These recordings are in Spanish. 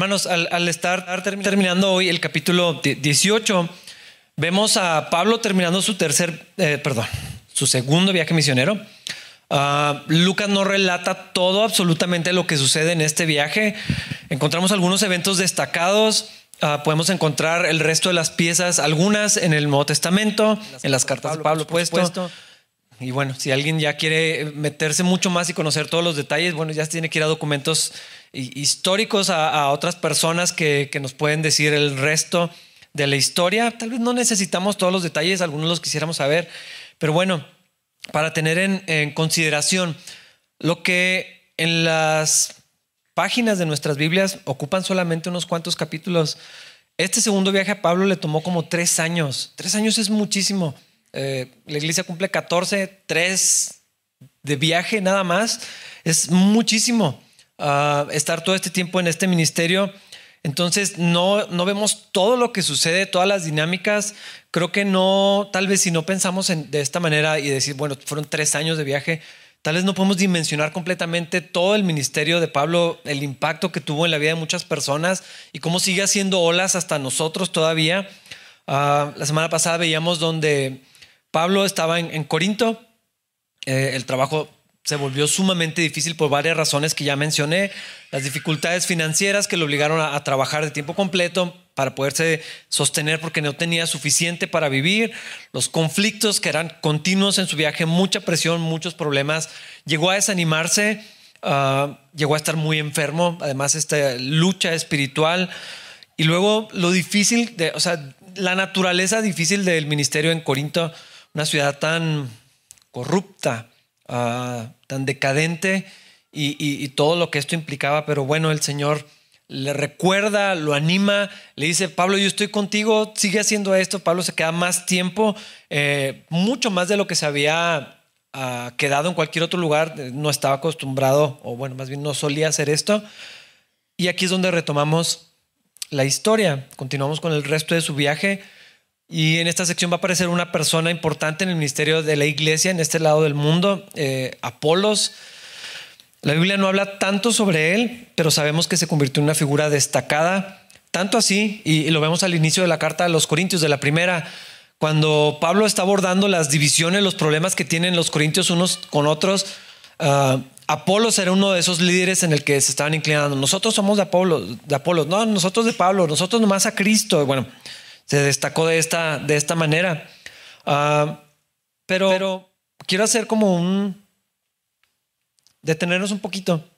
Hermanos, al, estar terminando hoy el capítulo 18, vemos a Pablo terminando su tercer, eh, perdón, su segundo viaje misionero. Ah, Lucas no relata todo absolutamente lo que sucede en este viaje. Encontramos algunos eventos destacados. Ah, podemos encontrar el resto de las piezas, algunas en el Nuevo Testamento, en las cartas de Pablo, puesto. Y bueno, si alguien ya quiere meterse mucho más y conocer todos los detalles, bueno, ya tiene que ir a documentos históricos, a, otras personas que, nos pueden decir el resto de la historia. Tal vez no necesitamos todos los detalles, algunos los quisiéramos saber, pero bueno, para tener en, consideración lo que en las páginas de nuestras Biblias ocupan solamente unos cuantos capítulos. Este segundo viaje a Pablo le tomó como tres años. Tres años es muchísimo. Eh, la iglesia cumple 14, tres de viaje nada más. Es muchísimo ah, estar todo este tiempo en este ministerio. Entonces no, no vemos todo lo que sucede, todas las dinámicas. Creo que no, tal vez si no pensamos en, de esta manera y decir, bueno, fueron tres años de viaje, tal vez no podemos dimensionar completamente todo el ministerio de Pablo, el impacto que tuvo en la vida de muchas personas y cómo sigue haciendo olas hasta nosotros todavía. Ah, la semana pasada veíamos donde Pablo estaba en, Corinto, eh, el trabajo se volvió sumamente difícil por varias razones que ya mencioné, las dificultades financieras que lo obligaron a, trabajar de tiempo completo para poderse sostener porque no tenía suficiente para vivir, los conflictos que eran continuos en su viaje, mucha presión, muchos problemas, llegó a desanimarse, ah, llegó a estar muy enfermo, además esta lucha espiritual. Y luego lo difícil, de, o sea, la naturaleza difícil del ministerio en Corinto, una ciudad tan corrupta, Ah, tan decadente y, todo lo que esto implicaba, pero bueno, el Señor le recuerda, lo anima, le dice, Pablo, yo estoy contigo, sigue haciendo esto, Pablo se queda más tiempo, eh, mucho más de lo que se había ah, quedado en cualquier otro lugar, no estaba acostumbrado, o bueno, más bien no solía hacer esto, y aquí es donde retomamos la historia, continuamos con el resto de su viaje, y en esta sección va a aparecer una persona importante en el ministerio de la iglesia en este lado del mundo, eh, Apolos. La Biblia no habla tanto sobre él, pero sabemos que se convirtió en una figura destacada, tanto así, y, lo vemos al inicio de la carta a los Corintios, de la primera, cuando Pablo está abordando las divisiones, los problemas que tienen los Corintios unos con otros. Uh, Apolos era uno de esos líderes en el que se estaban inclinando. Nosotros somos de Apolo, de Apolos, no, nosotros de Pablo, nosotros nomás a Cristo. Bueno, se destacó de esta, de esta manera. Ah, pero, quiero hacer como un... detenernos un poquito,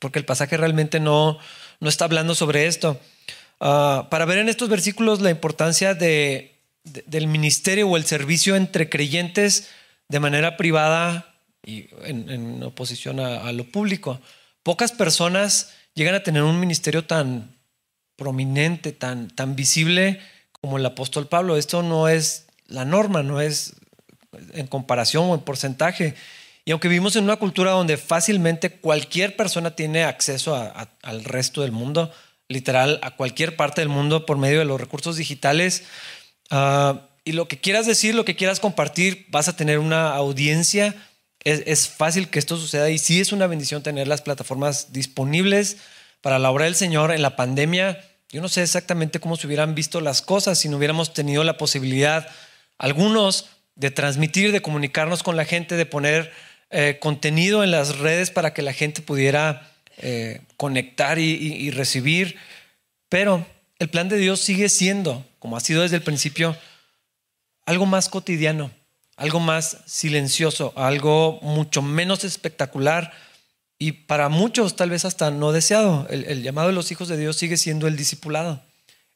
porque el pasaje realmente no, no está hablando sobre esto. Ah, para ver en estos versículos la importancia de, del ministerio o el servicio entre creyentes de manera privada y en, oposición a, a, lo público. Pocas personas llegan a tener un ministerio tan prominente, tan, tan visible como el apóstol Pablo. Esto no es la norma, no es en comparación o en porcentaje. Y aunque vivimos en una cultura donde fácilmente cualquier persona tiene acceso al resto del mundo, literal, a cualquier parte del mundo por medio de los recursos digitales, ah, y lo que quieras decir, lo que quieras compartir, vas a tener una audiencia. Es, es, fácil que esto suceda y sí es una bendición tener las plataformas disponibles para la obra del Señor en la pandemia yo no sé exactamente cómo se hubieran visto las cosas si no hubiéramos tenido la posibilidad, algunos, de transmitir, de comunicarnos con la gente, de poner eh, contenido en las redes para que la gente pudiera eh, conectar y, recibir. Pero el plan de Dios sigue siendo, como ha sido desde el principio, algo más cotidiano, algo más silencioso, algo mucho menos espectacular y para muchos tal vez hasta no deseado. El, llamado de los hijos de Dios sigue siendo el discipulado,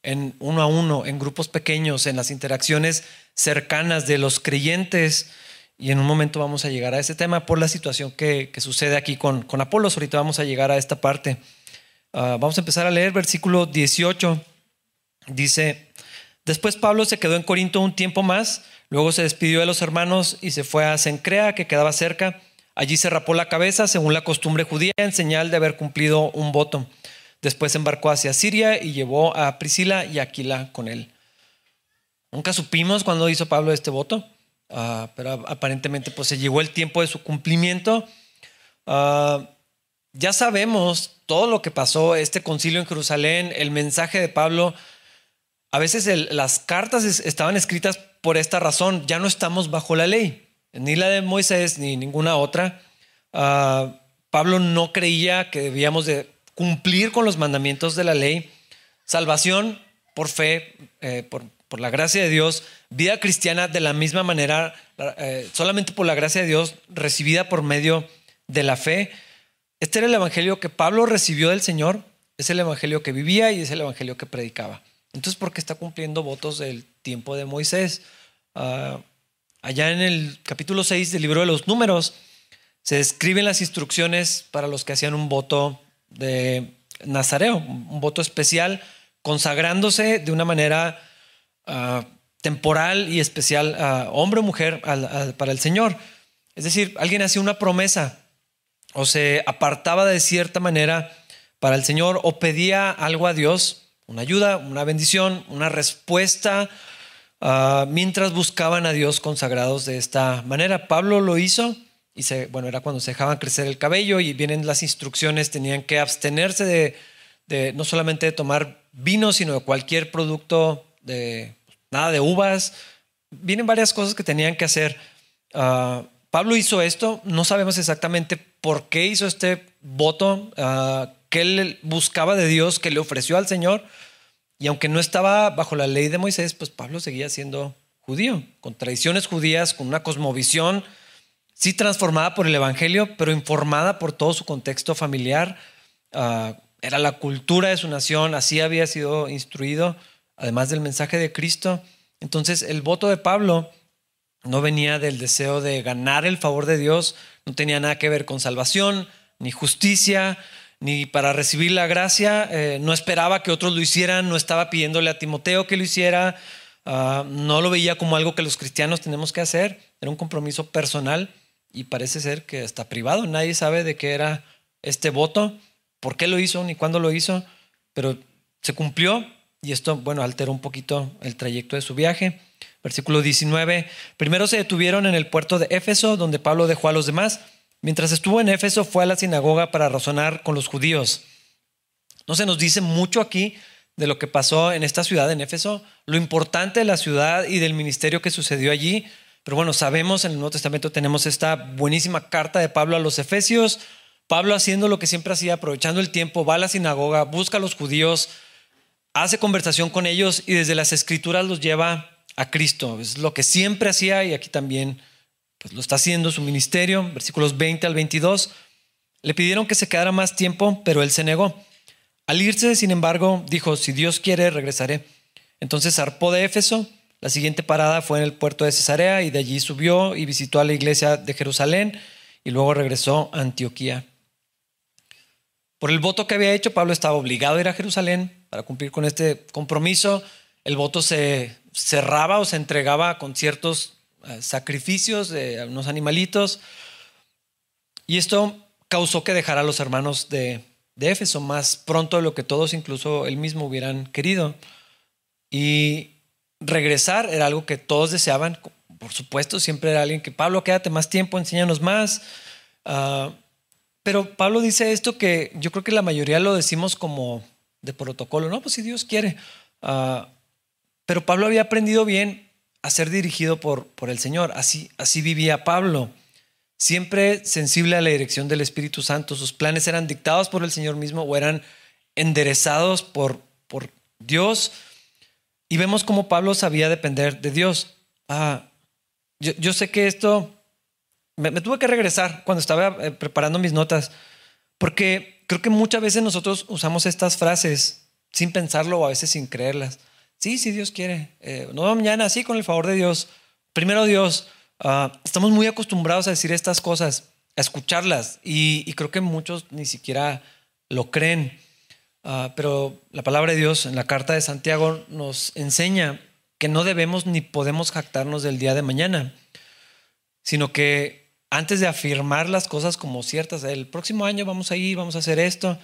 en uno a uno, en grupos pequeños, en las interacciones cercanas de los creyentes. Y en un momento vamos a llegar a ese tema por la situación que, sucede aquí con, con Apolos. Ahorita vamos a llegar a esta parte. Ah, vamos a empezar a leer versículo 18. Dice, después Pablo se quedó en Corinto un tiempo más, luego se despidió de los hermanos y se fue a Cencrea, que quedaba cerca Allí se rapó la cabeza según la costumbre judía en señal de haber cumplido un voto. Después embarcó hacia Siria y llevó a Priscila y Aquila con él. Nunca supimos cuándo hizo Pablo este voto, ah, pero aparentemente pues se llegó el tiempo de su cumplimiento. Ah, ya sabemos todo lo que pasó, este concilio en Jerusalén, el mensaje de Pablo. A veces las cartas estaban escritas por esta razón. Ya no estamos bajo la ley, ni la de Moisés ni ninguna otra. Ah, Pablo no creía que debíamos de cumplir con los mandamientos de la ley. Salvación por fe, eh, por, la gracia de Dios. Vida cristiana de la misma manera, eh, solamente por la gracia de Dios, recibida por medio de la fe. Este era el evangelio que Pablo recibió del Señor, es el evangelio que vivía y es el evangelio que predicaba. Entonces, ¿por qué está cumpliendo votos del tiempo de Moisés? Ah, allá en el capítulo 6 del libro de los números se describen las instrucciones para los que hacían un voto de Nazareo, un voto especial, consagrándose de una manera ah, temporal y especial, a hombre o mujer, para el Señor. Es decir, alguien hacía una promesa o se apartaba de cierta manera para el Señor o pedía algo a Dios, una ayuda, una bendición, una respuesta, ah, mientras buscaban a Dios consagrados de esta manera. Pablo lo hizo y se, bueno, era cuando se dejaban crecer el cabello y vienen las instrucciones, tenían que abstenerse de, no solamente de tomar vino, sino de cualquier producto, de nada de uvas. Vienen varias cosas que tenían que hacer. Ah, Pablo hizo esto, no sabemos exactamente por qué hizo este voto uh, que él buscaba de Dios, que le ofreció al Señor. Y aunque no estaba bajo la ley de Moisés, pues Pablo seguía siendo judío, con tradiciones judías, con una cosmovisión, sí transformada por el Evangelio, pero informada por todo su contexto familiar. Uh, era la cultura de su nación, así había sido instruido, además del mensaje de Cristo. Entonces el voto de Pablo no venía del deseo de ganar el favor de Dios, no tenía nada que ver con salvación, ni justicia, ni para recibir la gracia. Eh, no esperaba que otros lo hicieran, no estaba pidiéndole a Timoteo que lo hiciera, ah, no lo veía como algo que los cristianos tenemos que hacer, era un compromiso personal y parece ser que está privado. Nadie sabe de qué era este voto, por qué lo hizo, ni cuándo lo hizo, pero se cumplió y esto, bueno, alteró un poquito el trayecto de su viaje. Versículo 19. Primero se detuvieron en el puerto de Éfeso, donde Pablo dejó a los demás. Mientras estuvo en Éfeso, fue a la sinagoga para razonar con los judíos. No se nos dice mucho aquí de lo que pasó en esta ciudad, en Éfeso, lo importante de la ciudad y del ministerio que sucedió allí. Pero bueno, sabemos en el Nuevo Testamento tenemos esta buenísima carta de Pablo a los Efesios. Pablo haciendo lo que siempre hacía, aprovechando el tiempo, va a la sinagoga, busca a los judíos, hace conversación con ellos y desde las escrituras los lleva a Cristo. Es lo que siempre hacía y aquí también pues, lo está haciendo su ministerio. Versículos 20 al 22. Le pidieron que se quedara más tiempo, pero él se negó. Al irse, sin embargo, dijo, si Dios quiere, regresaré. Entonces zarpó de Éfeso. La siguiente parada fue en el puerto de Cesarea y de allí subió y visitó a la iglesia de Jerusalén y luego regresó a Antioquía. Por el voto que había hecho, Pablo estaba obligado a ir a Jerusalén para cumplir con este compromiso. El voto se cerraba o se entregaba con ciertos sacrificios de unos animalitos. Y esto causó que dejara a los hermanos de, de Éfeso más pronto de lo que todos, incluso él mismo, hubieran querido. Y regresar era algo que todos deseaban. Por supuesto, siempre era alguien que, Pablo, quédate más tiempo, enséñanos más. Ah, pero Pablo dice esto que yo creo que la mayoría lo decimos como de protocolo. No, pues si Dios quiere. Uh, pero Pablo había aprendido bien a ser dirigido por, por el Señor. Así, así vivía Pablo. Siempre sensible a la dirección del Espíritu Santo. Sus planes eran dictados por el Señor mismo o eran enderezados por, por Dios. Y vemos cómo Pablo sabía depender de Dios. Ah, yo, sé que esto me, tuve que regresar cuando estaba eh, preparando mis notas, porque creo que muchas veces nosotros usamos estas frases sin pensarlo o a veces sin creerlas. Sí, si Dios quiere. Eh, no mañana, sí, con el favor de Dios. Primero Dios. Ah, estamos muy acostumbrados a decir estas cosas, a escucharlas, y, creo que muchos ni siquiera lo creen. Ah, pero la palabra de Dios en la carta de Santiago nos enseña que no debemos ni podemos jactarnos del día de mañana, sino que antes de afirmar las cosas como ciertas, el próximo año vamos a ir, vamos a hacer esto,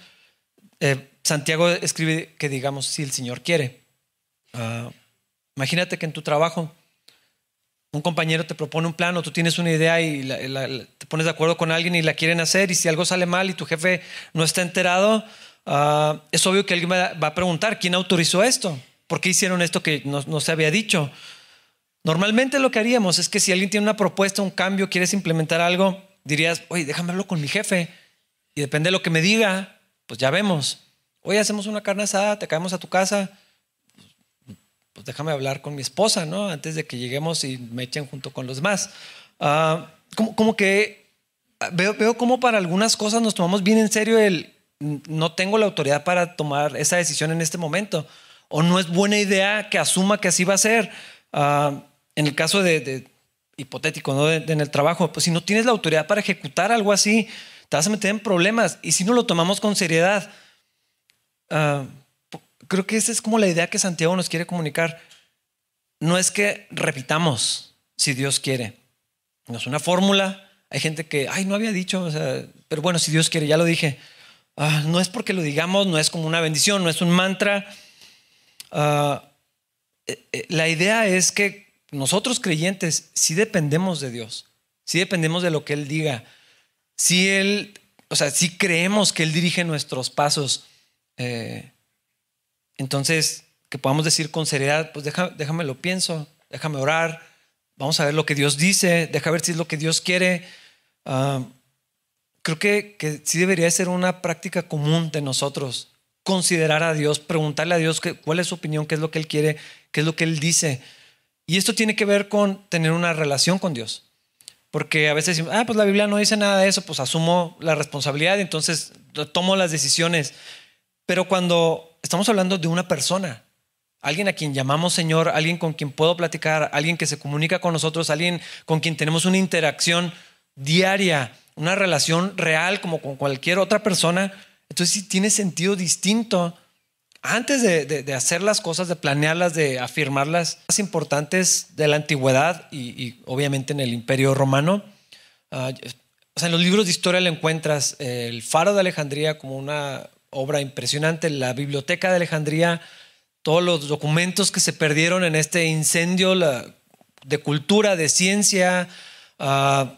eh, Santiago escribe que digamos si el Señor quiere. Ah, imagínate que en tu trabajo un compañero te propone un plan o tú tienes una idea y te pones de acuerdo con alguien y la quieren hacer y si algo sale mal y tu jefe no está enterado, ah, es obvio que alguien va a preguntar, ¿quién autorizó esto? ¿Por qué hicieron esto que no, se había dicho? Normalmente lo que haríamos es que si alguien tiene una propuesta, un cambio, quieres implementar algo, dirías, oye, déjame con mi jefe y depende de lo que me diga, pues ya vemos. Oye, hacemos una carne asada, te caemos a tu casa, pues déjame hablar con mi esposa, ¿no? Antes de que lleguemos y me echen junto con los demás. Ah, como, que veo, veo como para algunas cosas nos tomamos bien en serio el no tengo la autoridad para tomar esa decisión en este momento. O no es buena idea que asuma que así va a ser. Ah, en el caso de, hipotético, ¿no? en el trabajo, pues si no tienes la autoridad para ejecutar algo así, te vas a meter en problemas. Y si no lo tomamos con seriedad, ah, creo que esa es como la idea que Santiago nos quiere comunicar. No es que repitamos si Dios quiere. No es una fórmula. Hay gente que, ay, no había dicho, pero bueno, si Dios quiere, ya lo dije. Ah, no es porque lo digamos, no es como una bendición, no es un mantra. Ah, eh, eh, la idea es que nosotros creyentes sí dependemos de Dios, sí dependemos de lo que Él diga, si Él, o sea, sí creemos que Él dirige nuestros pasos. Eh, entonces, que podamos decir con seriedad, pues déjame lo pienso, déjame orar, vamos a ver lo que Dios dice, deja ver si es lo que Dios quiere. Ah, creo que, que, sí debería ser una práctica común de nosotros, considerar a Dios, preguntarle a Dios cuál es su opinión, qué es lo que Él quiere, qué es lo que Él dice. Y esto tiene que ver con tener una relación con Dios. Porque a veces decimos, ah, pues la Biblia no dice nada de eso, pues asumo la responsabilidad entonces tomo las decisiones. Pero cuando estamos hablando de una persona, alguien a quien llamamos Señor, alguien con quien puedo platicar, alguien que se comunica con nosotros, alguien con quien tenemos una interacción diaria, una relación real como con cualquier otra persona, entonces sí tiene sentido distinto. Antes de, hacer las cosas, de planearlas, de afirmarlas, más importantes de la antigüedad y, obviamente en el imperio romano, ah, o sea, en los libros de historia le encuentras el faro de Alejandría como una obra impresionante, la biblioteca de Alejandría, todos los documentos que se perdieron en este incendio de cultura, de ciencia, ah,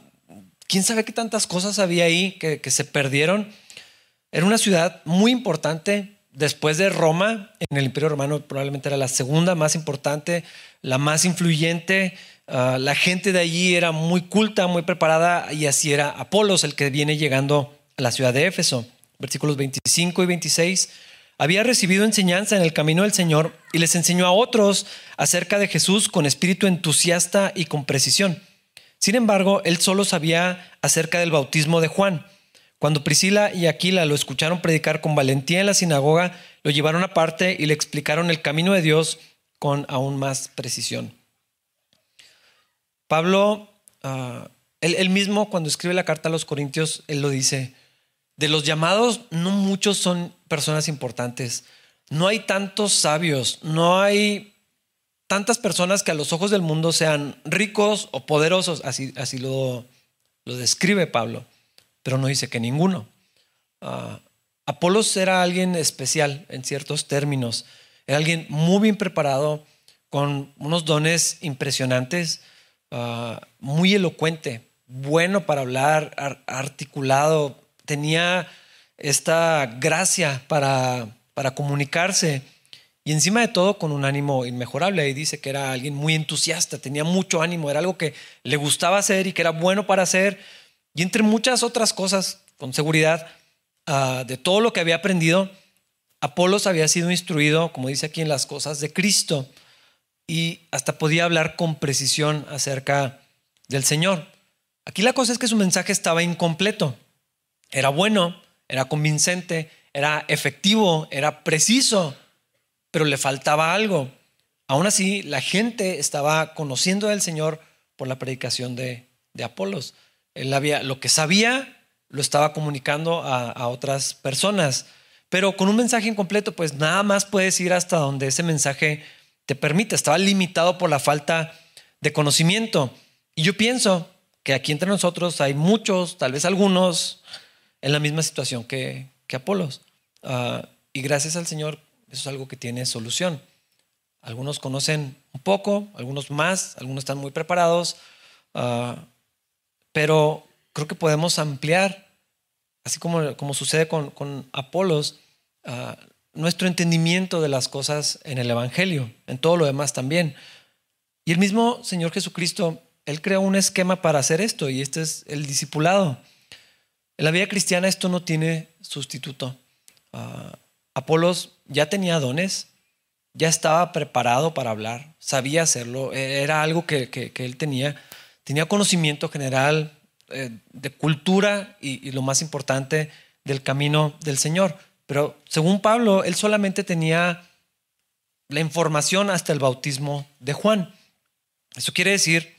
quién sabe qué tantas cosas había ahí que, se perdieron. Era una ciudad muy importante, después de Roma, en el Imperio Romano probablemente era la segunda más importante, la más influyente. Ah, la gente de allí era muy culta, muy preparada y así era Apolos, el que viene llegando a la ciudad de Éfeso versículos 25 y 26, había recibido enseñanza en el camino del Señor y les enseñó a otros acerca de Jesús con espíritu entusiasta y con precisión. Sin embargo, él solo sabía acerca del bautismo de Juan. Cuando Priscila y Aquila lo escucharon predicar con valentía en la sinagoga, lo llevaron aparte y le explicaron el camino de Dios con aún más precisión. Pablo, ah, él mismo cuando escribe la carta a los Corintios, él lo dice, de los llamados, no muchos son personas importantes. No hay tantos sabios, no hay tantas personas que a los ojos del mundo sean ricos o poderosos, así, así lo, lo describe Pablo, pero no dice que ninguno. Uh, Apolos era alguien especial en ciertos términos, era alguien muy bien preparado, con unos dones impresionantes, ah, muy elocuente, bueno para hablar, articulado, tenía esta gracia para, para comunicarse y encima de todo con un ánimo inmejorable. Y dice que era alguien muy entusiasta, tenía mucho ánimo, era algo que le gustaba hacer y que era bueno para hacer. Y entre muchas otras cosas, con seguridad, ah, de todo lo que había aprendido, Apolos había sido instruido, como dice aquí, en las cosas de Cristo y hasta podía hablar con precisión acerca del Señor. Aquí la cosa es que su mensaje estaba incompleto. Era bueno, era convincente, era efectivo, era preciso, pero le faltaba algo. Aún así, la gente estaba conociendo al Señor por la predicación de, Apolos. Él lo que sabía lo estaba comunicando a, a, otras personas. Pero con un mensaje incompleto, pues nada más puedes ir hasta donde ese mensaje te permite. Estaba limitado por la falta de conocimiento. Y yo pienso que aquí entre nosotros hay muchos, tal vez algunos, en la misma situación que, que Apolos. Ah, y gracias al Señor, eso es algo que tiene solución. Algunos conocen un poco, algunos más, algunos están muy preparados, ah, pero creo que podemos ampliar, así como, como sucede con, con Apolos, ah, nuestro entendimiento de las cosas en el Evangelio, en todo lo demás también. Y el mismo Señor Jesucristo, Él creó un esquema para hacer esto y este es el discipulado. En la vida cristiana esto no tiene sustituto. Ah, Apolos ya tenía dones, ya estaba preparado para hablar, sabía hacerlo, e, era algo que, él tenía, tenía conocimiento general eh, de cultura y, lo más importante, del camino del Señor. Pero según Pablo, él solamente tenía la información hasta el bautismo de Juan. Eso quiere decir,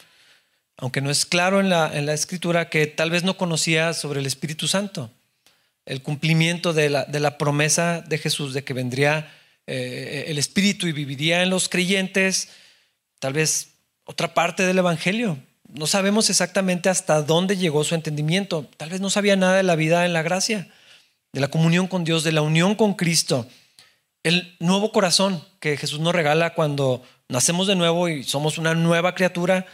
aunque no es claro en la, en la escritura, que tal vez no conocía sobre el Espíritu Santo, el cumplimiento de la, de la promesa de Jesús de que vendría eh, el Espíritu y viviría en los creyentes, tal vez otra parte del Evangelio. No sabemos exactamente hasta dónde llegó su entendimiento. Tal vez no sabía nada de la vida en la gracia, de la comunión con Dios, de la unión con Cristo, el nuevo corazón que Jesús nos regala cuando nacemos de nuevo y somos una nueva criatura,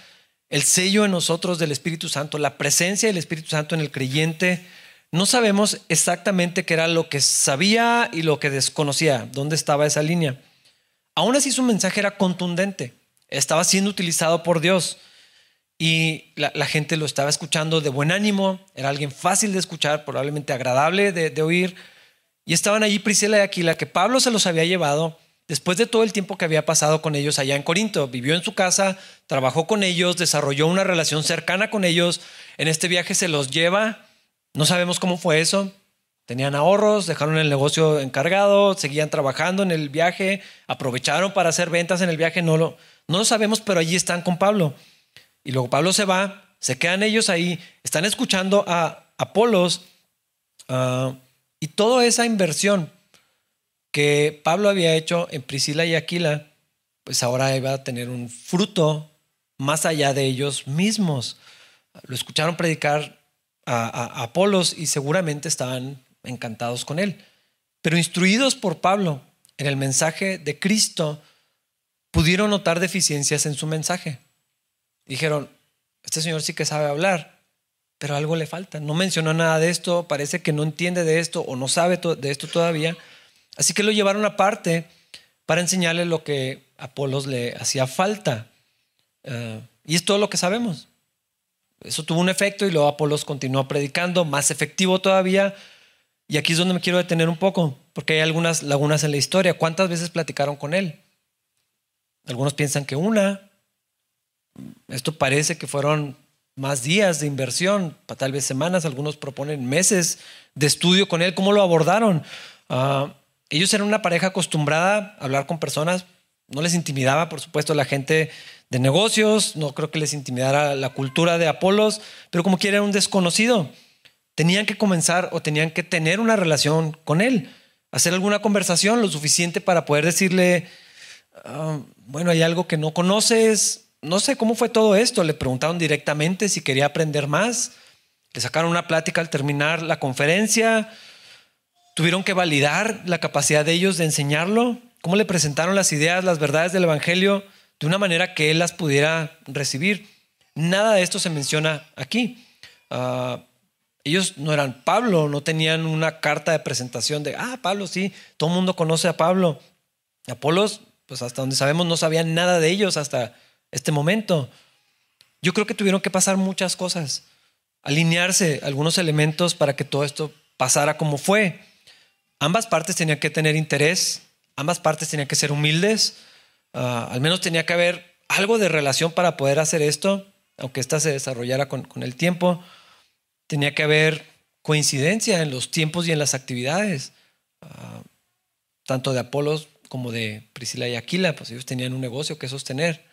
el sello en nosotros del Espíritu Santo, la presencia del Espíritu Santo en el creyente, no sabemos exactamente qué era lo que sabía y lo que desconocía, dónde estaba esa línea. Aún así su mensaje era contundente, estaba siendo utilizado por Dios y la, gente lo estaba escuchando de buen ánimo, era alguien fácil de escuchar, probablemente agradable de, de oír. Y estaban allí Priscila y Aquila, que Pablo se los había llevado después de todo el tiempo que había pasado con ellos allá en Corinto. Vivió en su casa, trabajó con ellos, desarrolló una relación cercana con ellos. En este viaje se los lleva no sabemos cómo fue eso. Tenían ahorros, dejaron el negocio encargado, seguían trabajando en el viaje, aprovecharon para hacer ventas en el viaje, no lo, no lo sabemos, pero allí están con Pablo. Y luego Pablo se va, se quedan ellos ahí, están escuchando a Apolos ah, y toda esa inversión que Pablo había hecho en Priscila y Aquila, pues ahora iba a tener un fruto más allá de ellos mismos. Lo escucharon predicar a, Apolos y seguramente estaban encantados con él. Pero instruidos por Pablo en el mensaje de Cristo, pudieron notar deficiencias en su mensaje. Dijeron, este señor sí que sabe hablar, pero algo le falta. No mencionó nada de esto, parece que no entiende de esto o no sabe de esto todavía. Así que lo llevaron aparte para enseñarle lo que a Apolos le hacía falta. Eh, y es todo lo que sabemos. Eso tuvo un efecto y luego Apolos continuó predicando, más efectivo todavía. Y aquí es donde me quiero detener un poco, porque hay algunas lagunas en la historia. ¿Cuántas veces platicaron con él? Algunos piensan que una. Esto parece que fueron más días de inversión, tal vez semanas, algunos proponen meses de estudio con él. ¿Cómo lo abordaron? Ah, ellos eran una pareja acostumbrada a hablar con personas, no les intimidaba, por supuesto, la gente de negocios, no creo que les intimidara la cultura de Apolos, pero como quiera era un desconocido. Tenían que comenzar o tenían que tener una relación con él, hacer alguna conversación lo suficiente para poder decirle, ah, bueno, hay algo que no conoces, no sé cómo fue todo esto, le preguntaron directamente si quería aprender más, le sacaron una plática al terminar la conferencia, tuvieron que validar la capacidad de ellos de enseñarlo, cómo le presentaron las ideas, las verdades del Evangelio de una manera que él las pudiera recibir. Nada de esto se menciona aquí. Ah, ellos no eran Pablo, no tenían una carta de presentación de, ah, Pablo, sí, todo el mundo conoce a Pablo. Apolos, pues hasta donde sabemos, no sabían nada de ellos hasta este momento. Yo creo que tuvieron que pasar muchas cosas, alinearse algunos elementos para que todo esto pasara como fue. Ambas partes tenían que tener interés, ambas partes tenían que ser humildes, Ah, al menos tenía que haber algo de relación para poder hacer esto, aunque ésta se desarrollara con, el tiempo. Tenía que haber coincidencia en los tiempos y en las actividades, ah, tanto de Apolos como de Priscila y Aquila, pues ellos tenían un negocio que sostener.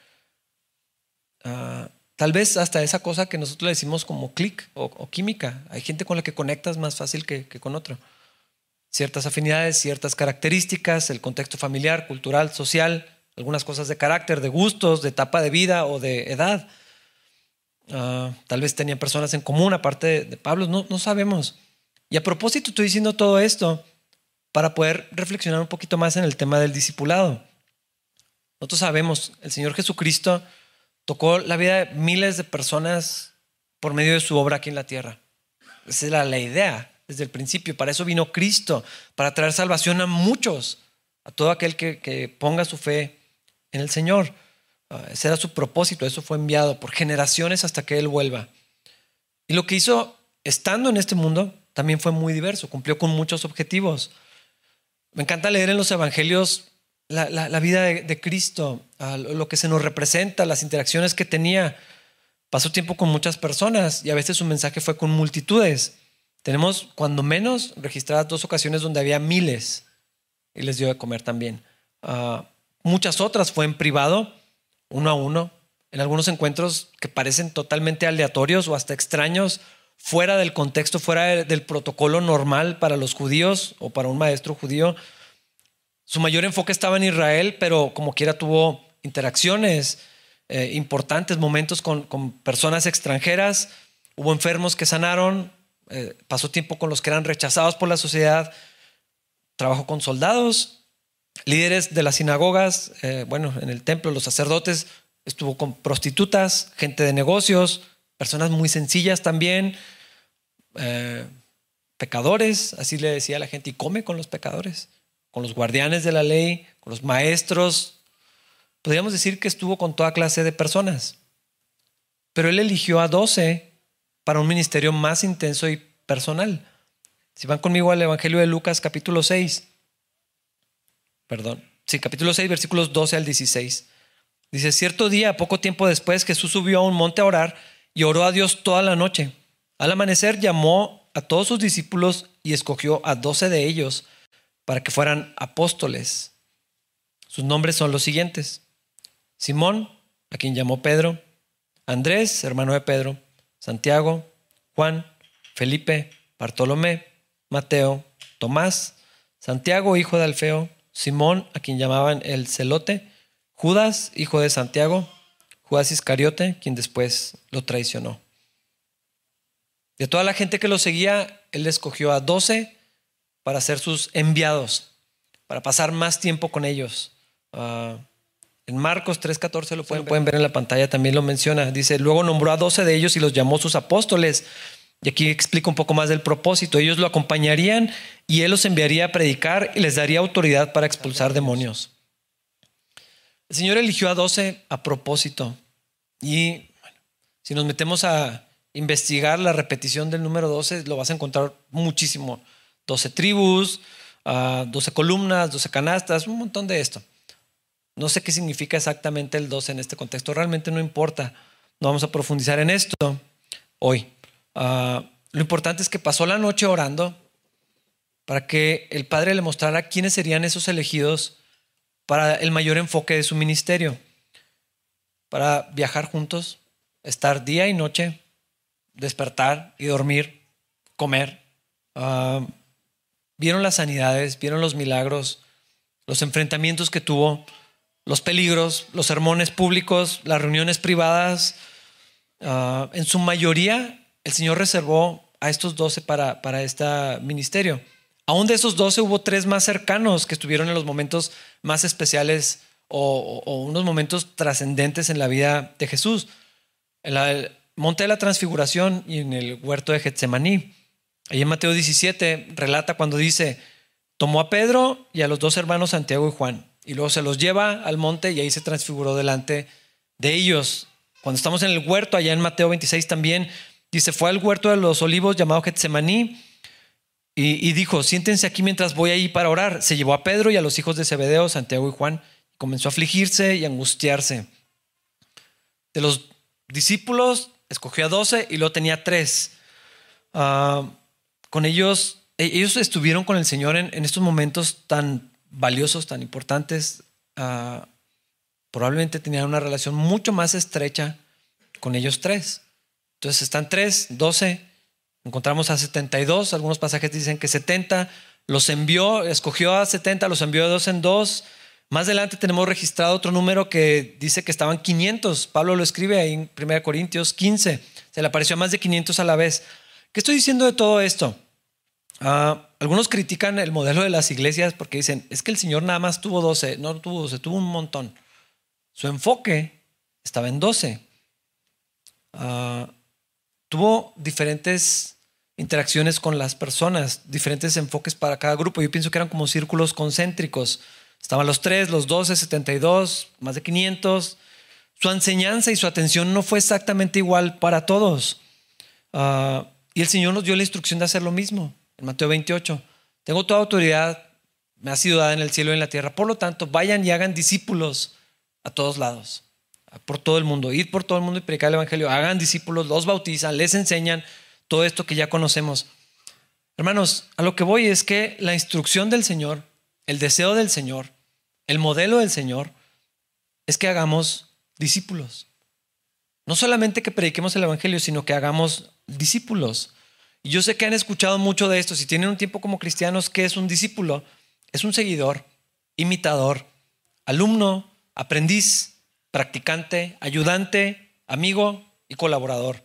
Ah, tal vez hasta esa cosa que nosotros le decimos como clic o, química. Hay gente con la que conectas más fácil que, que con otro. Ciertas afinidades, ciertas características, el contexto familiar, cultural, social, algunas cosas de carácter, de gustos, de etapa de vida o de edad. Ah, tal vez tenían personas en común aparte de, Pablo, no, no sabemos. Y a propósito estoy diciendo todo esto para poder reflexionar un poquito más en el tema del discipulado. Nosotros sabemos, el Señor Jesucristo tocó la vida de miles de personas por medio de su obra aquí en la tierra. Esa era la idea desde el principio. Para eso vino Cristo, para traer salvación a muchos, a todo aquel que, ponga su fe en el Señor. Ah, ese era su propósito, eso fue enviado por generaciones hasta que Él vuelva. Y lo que hizo estando en este mundo también fue muy diverso, cumplió con muchos objetivos. Me encanta leer en los evangelios la, vida de, Cristo, lo que se nos representa, las interacciones que tenía. Pasó tiempo con muchas personas y a veces su mensaje fue con multitudes. Tenemos, cuando menos, registradas dos ocasiones donde había miles y les dio de comer también. Ah, muchas otras fue en privado, uno a uno, en algunos encuentros que parecen totalmente aleatorios o hasta extraños, fuera del contexto, fuera del protocolo normal para los judíos o para un maestro judío. Su mayor enfoque estaba en Israel, pero como quiera tuvo interacciones eh, importantes, momentos con, personas extranjeras. Hubo enfermos que sanaron, eh, pasó tiempo con los que eran rechazados por la sociedad, trabajó con soldados, líderes de las sinagogas, eh, bueno, en el templo, los sacerdotes, estuvo con prostitutas, gente de negocios, personas muy sencillas también, pecadores, así le decía a la gente, y come con los pecadores con los guardianes de la ley, con los maestros. Podríamos decir que estuvo con toda clase de personas. Pero él eligió a doce para un ministerio más intenso y personal. Si van conmigo al Evangelio de Lucas capítulo 6, perdón, sí, capítulo 6, versículos 12 al 16. Dice, cierto día, poco tiempo después, Jesús subió a un monte a orar y oró a Dios toda la noche. Al amanecer llamó a todos sus discípulos y escogió a doce de ellos para que fueran apóstoles. Sus nombres son los siguientes. Simón, a quien llamó Pedro, Andrés, hermano de Pedro, Santiago, Juan, Felipe, Bartolomé, Mateo, Tomás, Santiago, hijo de Alfeo, Simón, a quien llamaban el celote, Judas, hijo de Santiago, Judas Iscariote, quien después lo traicionó. De toda la gente que lo seguía, él escogió a doce para ser sus enviados, para pasar más tiempo con ellos. Ah, en Marcos 3:14 lo pueden, pueden ver en la pantalla, también lo menciona. Dice, luego nombró a doce de ellos y los llamó sus apóstoles. Y aquí explica un poco más del propósito. Ellos lo acompañarían y él los enviaría a predicar y les daría autoridad para expulsar demonios. El Señor eligió a doce a propósito. Y si nos metemos a investigar la repetición del número 12, lo vas a encontrar muchísimo 12 tribus, 12 ah, columnas, 12 canastas, un montón de esto. No sé qué significa exactamente el 12 en este contexto, realmente no importa. No vamos a profundizar en esto hoy. Ah, lo importante es que pasó la noche orando para que el Padre le mostrara quiénes serían esos elegidos para el mayor enfoque de su ministerio, para viajar juntos, estar día y noche, despertar y dormir, comer, uh, vieron las sanidades, vieron los milagros, los enfrentamientos que tuvo, los peligros, los sermones públicos, las reuniones privadas. Ah, en su mayoría, el Señor reservó a estos doce para, para este ministerio. Aún de esos doce hubo tres más cercanos que estuvieron en los momentos más especiales o, unos momentos trascendentes en la vida de Jesús. En el monte de la transfiguración y en el huerto de Getsemaní. Ahí en Mateo 17 relata cuando dice, tomó a Pedro y a los dos hermanos Santiago y Juan, y luego se los lleva al monte y ahí se transfiguró delante de ellos. Cuando estamos en el huerto, allá en Mateo 26 también, dice, fue al huerto de los olivos llamado Getsemaní y, y dijo, siéntense aquí mientras voy ahí para orar. Se llevó a Pedro y a los hijos de Zebedeo, Santiago y Juan, y comenzó a afligirse y angustiarse. De los discípulos, escogió a doce y luego tenía tres. Ah, con ellos, e-, ellos estuvieron con el Señor en, estos momentos tan valiosos, tan importantes. Ah, probablemente tenían una relación mucho más estrecha con ellos tres. Entonces están tres, doce, encontramos a 72, algunos pasajes dicen que 70, los envió, escogió a 70, los envió de dos en dos. Más adelante tenemos registrado otro número que dice que estaban 500. Pablo lo escribe ahí en 1 Corintios 15. Se le apareció a más de 500 a la vez. ¿Qué estoy diciendo de todo esto? Ah, algunos critican el modelo de las iglesias porque dicen, es que el Señor nada más tuvo 12, no tuvo 12, tuvo un montón. Su enfoque estaba en 12. Ah, tuvo diferentes interacciones con las personas, diferentes enfoques para cada grupo. Yo pienso que eran como círculos concéntricos. Estaban los tres, los doce, setenta y dos, más de 500. Su enseñanza y su atención no fue exactamente igual para todos. Ah, y el Señor nos dio la instrucción de hacer lo mismo. Mateo 28, tengo toda autoridad, me ha sido dada en el cielo y en la tierra. Por lo tanto, vayan y hagan discípulos a todos lados, por todo el mundo. Ir por todo el mundo y predicar el Evangelio. Hagan discípulos, los bautizan, les enseñan todo esto que ya conocemos. Hermanos, a lo que voy es que la instrucción del Señor, el deseo del Señor, el modelo del Señor, es que hagamos discípulos. No solamente que prediquemos el Evangelio, sino que hagamos discípulos. Y yo sé que han escuchado mucho de esto. Si tienen un tiempo como cristianos, ¿qué es un discípulo? Es un seguidor, imitador, alumno, aprendiz, practicante, ayudante, amigo y colaborador.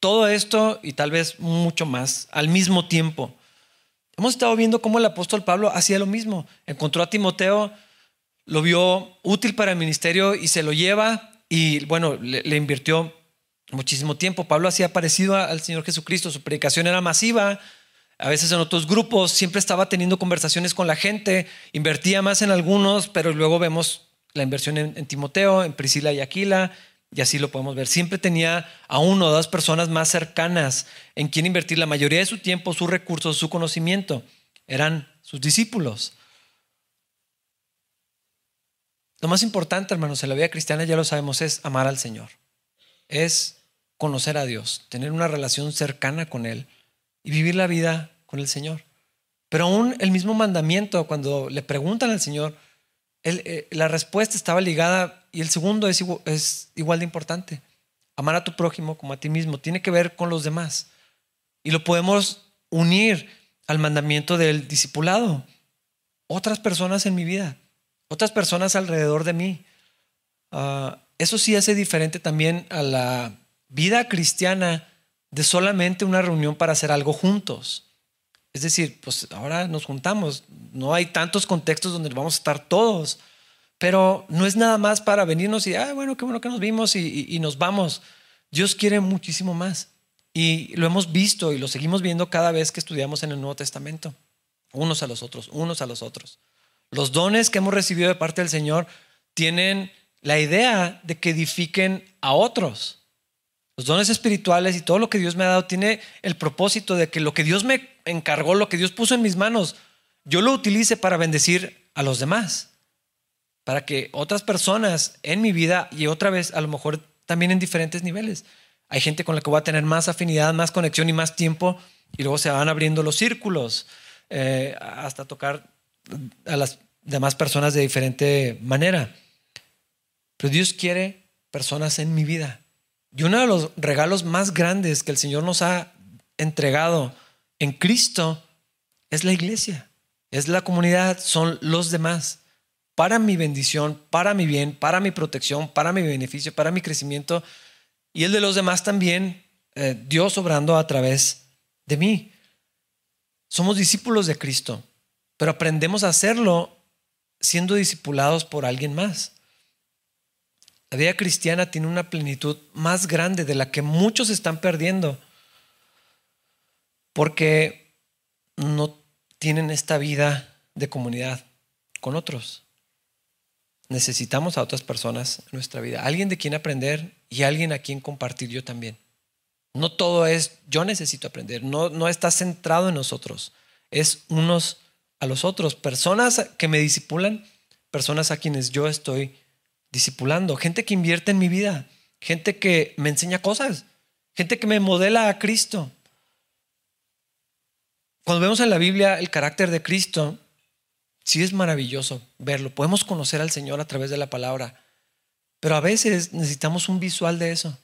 Todo esto y tal vez mucho más al mismo tiempo. Hemos estado viendo cómo el apóstol Pablo hacía lo mismo. Encontró a Timoteo, lo vio útil para el ministerio y se lo lleva y bueno, le, invirtió muchísimo tiempo. Pablo hacía parecido al Señor Jesucristo, su predicación era masiva, a veces en otros grupos, siempre estaba teniendo conversaciones con la gente, invertía más en algunos, pero luego vemos la inversión en, Timoteo, en Priscila y Aquila, y así lo podemos ver. Siempre tenía a uno o dos personas más cercanas en quien invertir la mayoría de su tiempo, sus recursos, su conocimiento. Eran sus discípulos. Lo más importante, hermanos, en la vida cristiana ya lo sabemos, es amar al Señor. Es conocer a Dios, tener una relación cercana con Él y vivir la vida con el Señor. Pero aún el mismo mandamiento, cuando le preguntan al Señor, eh, la respuesta estaba ligada y el segundo es igual de importante. Amar a tu prójimo como a ti mismo tiene que ver con los demás. Y lo podemos unir al mandamiento del discipulado. Otras personas en mi vida otras personas alrededor de mí. Ah, eso sí hace diferente también a la vida cristiana de solamente una reunión para hacer algo juntos. Es decir, pues ahora nos juntamos, no hay tantos contextos donde vamos a estar todos, pero no es nada más para venirnos y, ah, bueno, qué bueno que nos vimos y, nos vamos. Dios quiere muchísimo más y lo hemos visto y lo seguimos viendo cada vez que estudiamos en el Nuevo Testamento, unos a los otros, unos a los otros. Los dones que hemos recibido de parte del Señor tienen la idea de que edifiquen a otros. Los dones espirituales y todo lo que Dios me ha dado tiene el propósito de que lo que Dios me encargó, lo que Dios puso en mis manos, yo lo utilice para bendecir a los demás. Para que otras personas en mi vida y otra vez a lo mejor también en diferentes niveles. Hay gente con la que voy a tener más afinidad, más conexión y más tiempo y luego se van abriendo los círculos eh, hasta tocar a las demás personas de diferente manera. Pero Dios quiere personas en mi vida. Y uno de los regalos más grandes que el Señor nos ha entregado en Cristo es la iglesia, es la comunidad, son los demás. Para mi bendición, para mi bien, para mi protección, para mi beneficio, para mi crecimiento y el de los demás también, eh, Dios obrando a través de mí. Somos discípulos de Cristo pero aprendemos a hacerlo siendo discipulados por alguien más. La vida cristiana tiene una plenitud más grande de la que muchos están perdiendo porque no tienen esta vida de comunidad con otros. Necesitamos a otras personas en nuestra vida, alguien de quien aprender y alguien a quien compartir yo también. No todo es yo necesito aprender, no, no está centrado en nosotros, es unos a los otros, personas que me disipulan, personas a quienes yo estoy disipulando, gente que invierte en mi vida, gente que me enseña cosas, gente que me modela a Cristo. Cuando vemos en la Biblia el carácter de Cristo, sí es maravilloso verlo. Podemos conocer al Señor a través de la palabra, pero a veces necesitamos un visual de eso.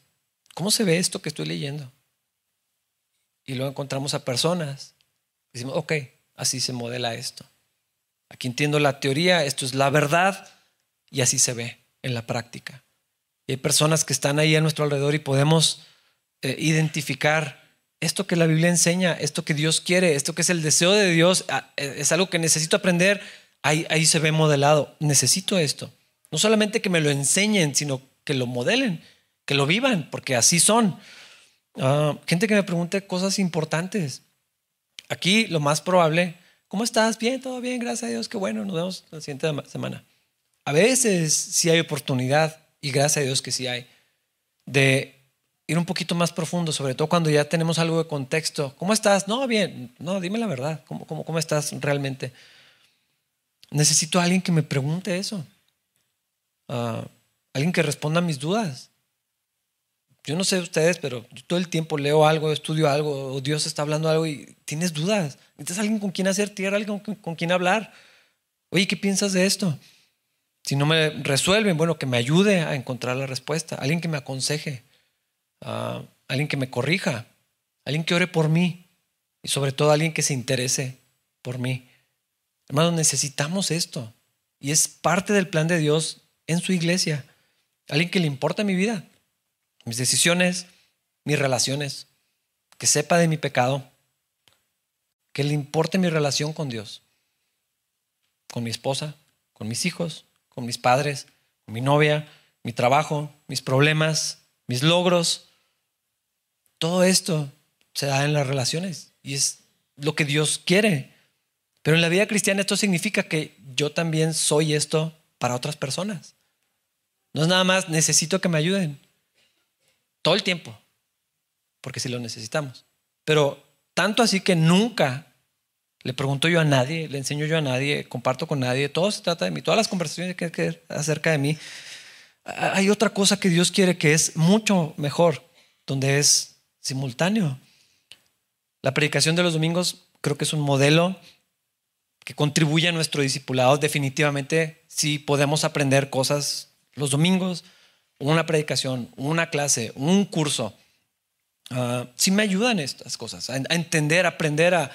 ¿Cómo se ve esto que estoy leyendo? Y luego encontramos a personas. Decimos, ok, así se modela esto. Aquí entiendo la teoría, esto es la verdad y así se ve en la práctica. Hay personas que están ahí a nuestro alrededor y podemos eh, identificar esto que la Biblia enseña, esto que Dios quiere, esto que es el deseo de Dios, ah, eh, es algo que necesito aprender, ahí, ahí se ve modelado. Necesito esto. No solamente que me lo enseñen, sino que lo modelen, que lo vivan, porque así son. Ah, gente que me pregunte cosas importantes. Aquí lo más probable, ¿cómo estás? Bien, todo bien, gracias a Dios, qué bueno, nos vemos la siguiente semana. A veces sí hay oportunidad, y gracias a Dios que sí hay, de ir un poquito más profundo, sobre todo cuando ya tenemos algo de contexto. ¿Cómo estás? No, bien, no, dime la verdad, ¿cómo, cómo, cómo estás realmente? Necesito a alguien que me pregunte eso, uh, alguien que responda a mis dudas. Yo no sé ustedes, pero todo el tiempo leo algo, estudio algo, o Dios está hablando algo y tienes dudas. Necesitas alguien con quien hacer tierra, alguien con, quien hablar. Oye, ¿qué piensas de esto? Si no me resuelven, bueno, que me ayude a encontrar la respuesta. Alguien que me aconseje, uh, alguien que me corrija, alguien que ore por mí y sobre todo alguien que se interese por mí. Hermanos, necesitamos esto y es parte del plan de Dios en su iglesia. Alguien que le importa mi vida mis decisiones, mis relaciones, que sepa de mi pecado, que le importe mi relación con Dios, con mi esposa, con mis hijos, con mis padres, mi novia, mi trabajo, mis problemas, mis logros. Todo esto se da en las relaciones y es lo que Dios quiere. Pero en la vida cristiana esto significa que yo también soy esto para otras personas. No es nada más necesito que me ayuden. Todo el tiempo, porque si lo necesitamos. Pero tanto así que nunca le pregunto yo a nadie, le enseño yo a nadie, comparto con nadie, todo se trata de mí, todas las conversaciones que hay acerca de mí. Hay otra cosa que Dios quiere que es mucho mejor, donde es simultáneo. La predicación de los domingos creo que es un modelo que contribuye a nuestro discipulado. Definitivamente, si podemos aprender cosas los domingos, una predicación, una clase, un curso, uh, sí me ayudan estas cosas, a, entender, a aprender, a,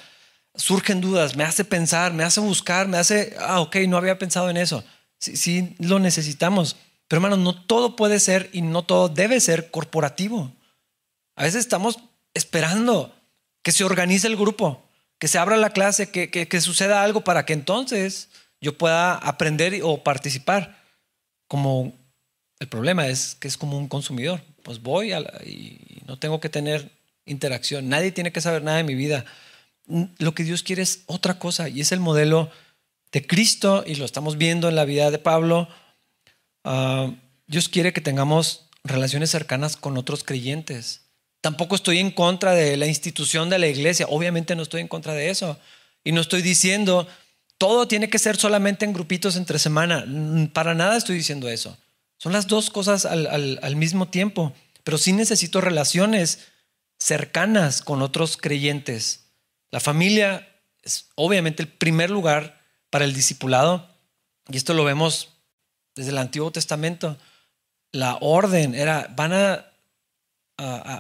surgen dudas, me hace pensar, me hace buscar, me hace, ah, ok, no había pensado en eso. Sí, sí lo necesitamos. Pero hermanos, no todo puede ser y no todo debe ser corporativo. A veces estamos esperando que se organice el grupo, que se abra la clase, que, que, suceda algo para que entonces yo pueda aprender o participar. Como el problema es que es como un consumidor. Pues voy y no tengo que tener interacción. Nadie tiene que saber nada de mi vida. Lo que Dios quiere es otra cosa y es el modelo de Cristo y lo estamos viendo en la vida de Pablo. Ah, Dios quiere que tengamos relaciones cercanas con otros creyentes. Tampoco estoy en contra de la institución de la iglesia. Obviamente no estoy en contra de eso. Y no estoy diciendo todo tiene que ser solamente en grupitos entre semana. Para nada estoy diciendo eso. Son las dos cosas al, mismo tiempo, pero sí necesito relaciones cercanas con otros creyentes. La familia es obviamente el primer lugar para el discipulado, y esto lo vemos desde el Antiguo Testamento. La orden era, van a,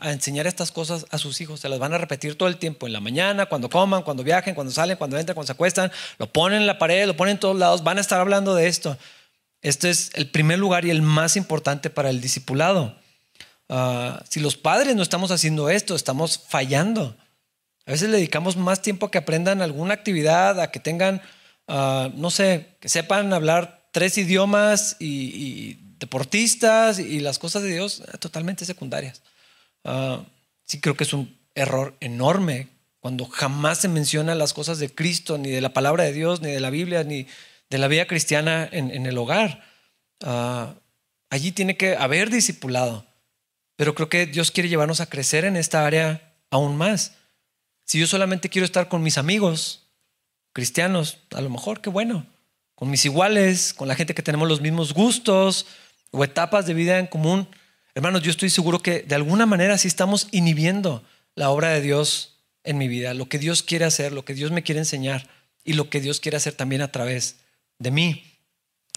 enseñar estas cosas a sus hijos, se las van a repetir todo el tiempo, en la mañana, cuando coman, cuando viajen, cuando salen, cuando entran, cuando se acuestan, lo ponen en la pared, lo ponen en todos lados, van a estar hablando de esto. Este es el primer lugar y el más importante para el discipulado. Ah, si los padres no estamos haciendo esto, estamos fallando. A veces le dedicamos más tiempo a que aprendan alguna actividad, a que tengan, ah, no sé, que sepan hablar tres idiomas y, deportistas y, las cosas de Dios eh, totalmente secundarias. Ah, sí creo que es un error enorme cuando jamás se menciona las cosas de Cristo, ni de la palabra de Dios, ni de la Biblia, ni, de la vida cristiana en, el hogar. Ah, allí tiene que haber discipulado, pero creo que Dios quiere llevarnos a crecer en esta área aún más. Si yo solamente quiero estar con mis amigos cristianos, a lo mejor, qué bueno, con mis iguales, con la gente que tenemos los mismos gustos o etapas de vida en común. Hermanos, yo estoy seguro que de alguna manera sí estamos inhibiendo la obra de Dios en mi vida, lo que Dios quiere hacer, lo que Dios me quiere enseñar y lo que Dios quiere hacer también a través de mí.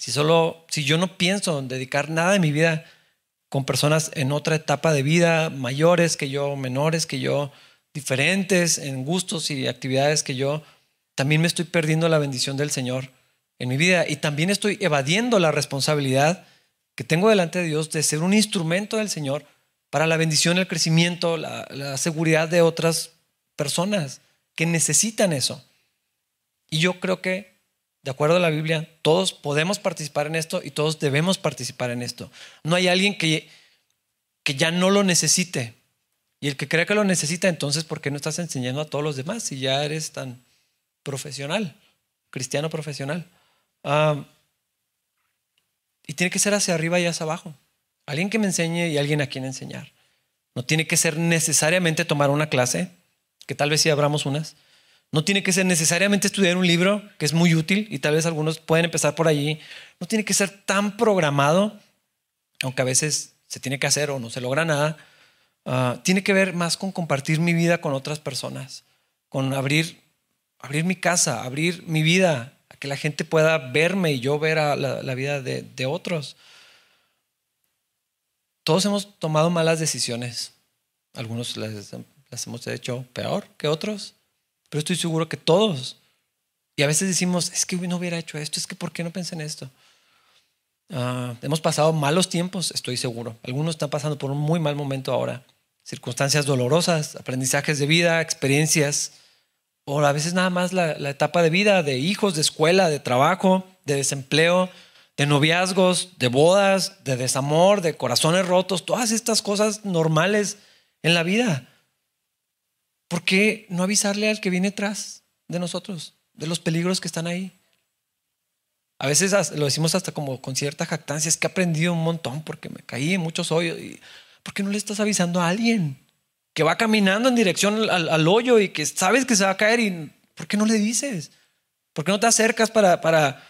Si solo, si yo no pienso en dedicar nada de mi vida con personas en otra etapa de vida, mayores que yo, menores que yo, diferentes en gustos y actividades que yo, también me estoy perdiendo la bendición del Señor en mi vida y también estoy evadiendo la responsabilidad que tengo delante de Dios de ser un instrumento del Señor para la bendición, el crecimiento, la, seguridad de otras personas que necesitan eso. Y yo creo que de acuerdo a la Biblia, todos podemos participar en esto y todos debemos participar en esto. No hay alguien que, que ya no lo necesite. Y el que cree que lo necesita, entonces, ¿por qué no estás enseñando a todos los demás si ya eres tan profesional, cristiano profesional? Y tiene que ser hacia arriba y hacia abajo. Alguien que me enseñe y alguien a quien enseñar. No tiene que ser necesariamente tomar una clase, que tal vez sí abramos unas. No tiene que ser necesariamente estudiar un libro, que es muy útil y tal vez algunos pueden empezar por allí. No tiene que ser tan programado, aunque a veces se tiene que hacer o no se logra nada. Ah, tiene que ver más con compartir mi vida con otras personas, con abrir, abrir mi casa, abrir mi vida, a que la gente pueda verme y yo ver a la, vida de, otros. Todos hemos tomado malas decisiones. Algunos las, hemos hecho peor que otros, pero estoy seguro que todos. Y a veces decimos, es que no hubiera hecho esto, es que ¿por qué no pensé en esto? Ah, hemos pasado malos tiempos, estoy seguro. Algunos están pasando por un muy mal momento ahora. Circunstancias dolorosas, aprendizajes de vida, experiencias, o a veces nada más la etapa de vida, de hijos, de escuela, de trabajo, de desempleo, de noviazgos, de bodas, de desamor, de corazones rotos, todas estas cosas normales en la vida. ¿Por qué no avisarle al que viene tras de nosotros, de los peligros que están ahí? A veces lo decimos hasta como con cierta jactancia, es que he aprendido un montón porque me caí en muchos hoyos. ¿Por qué no le estás avisando a alguien que va caminando en dirección al, hoyo y que sabes que se va a caer y ¿por qué no le dices? ¿Por qué no te acercas para, para